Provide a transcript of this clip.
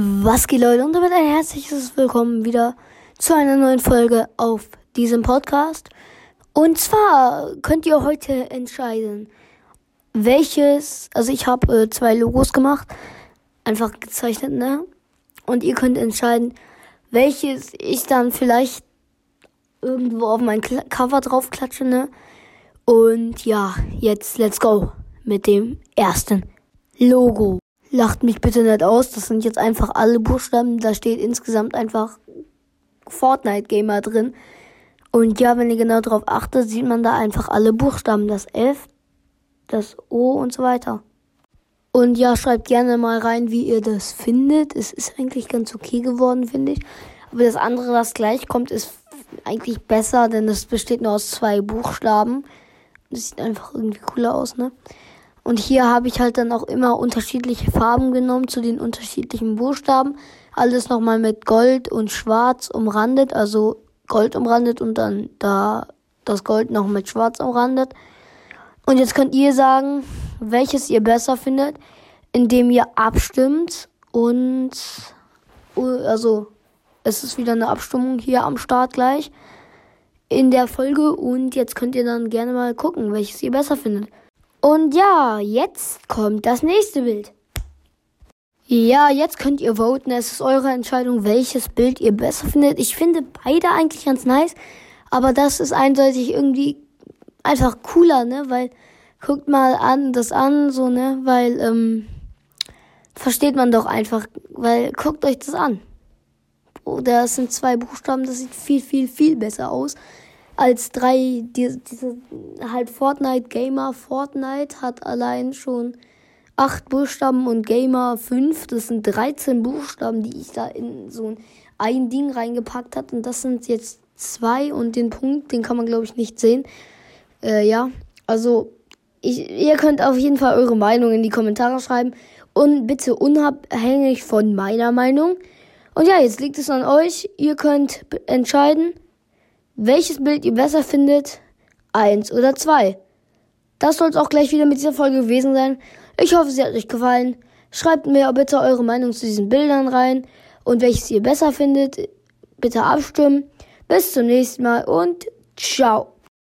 Was geht Leute und damit ein herzliches Willkommen wieder zu einer neuen Folge auf diesem Podcast. Und zwar könnt ihr heute entscheiden, welches, also ich habe äh, zwei Logos gemacht, einfach gezeichnet, ne? Und ihr könnt entscheiden, welches ich dann vielleicht irgendwo auf mein Kla Cover drauf klatsche, ne? Und ja, jetzt let's go mit dem ersten Logo. Lacht mich bitte nicht aus, das sind jetzt einfach alle Buchstaben. Da steht insgesamt einfach Fortnite Gamer drin. Und ja, wenn ihr genau darauf achtet, sieht man da einfach alle Buchstaben. Das F, das O und so weiter. Und ja, schreibt gerne mal rein, wie ihr das findet. Es ist eigentlich ganz okay geworden, finde ich. Aber das andere, was gleich kommt, ist eigentlich besser, denn es besteht nur aus zwei Buchstaben. Das sieht einfach irgendwie cooler aus, ne? Und hier habe ich halt dann auch immer unterschiedliche Farben genommen zu den unterschiedlichen Buchstaben. Alles nochmal mit Gold und Schwarz umrandet, also Gold umrandet und dann da das Gold noch mit Schwarz umrandet. Und jetzt könnt ihr sagen, welches ihr besser findet, indem ihr abstimmt und also es ist wieder eine Abstimmung hier am Start gleich in der Folge und jetzt könnt ihr dann gerne mal gucken, welches ihr besser findet. Und ja, jetzt kommt das nächste Bild. Ja, jetzt könnt ihr voten. Es ist eure Entscheidung, welches Bild ihr besser findet. Ich finde beide eigentlich ganz nice, aber das ist eindeutig irgendwie einfach cooler, ne? Weil guckt mal an das an, so ne? Weil ähm, versteht man doch einfach, weil guckt euch das an. Oh, das sind zwei Buchstaben, das sieht viel, viel, viel besser aus als drei, die, diese halt Fortnite Gamer. Fortnite hat allein schon acht Buchstaben und Gamer fünf. Das sind 13 Buchstaben, die ich da in so ein Ding reingepackt hat. Und das sind jetzt zwei und den Punkt, den kann man glaube ich nicht sehen. Äh, ja, also ich, ihr könnt auf jeden Fall eure Meinung in die Kommentare schreiben und bitte unabhängig von meiner Meinung. Und ja, jetzt liegt es an euch. Ihr könnt entscheiden welches Bild ihr besser findet, eins oder zwei. Das soll es auch gleich wieder mit dieser Folge gewesen sein. Ich hoffe, sie hat euch gefallen. Schreibt mir bitte eure Meinung zu diesen Bildern rein und welches ihr besser findet. Bitte abstimmen. Bis zum nächsten Mal und ciao.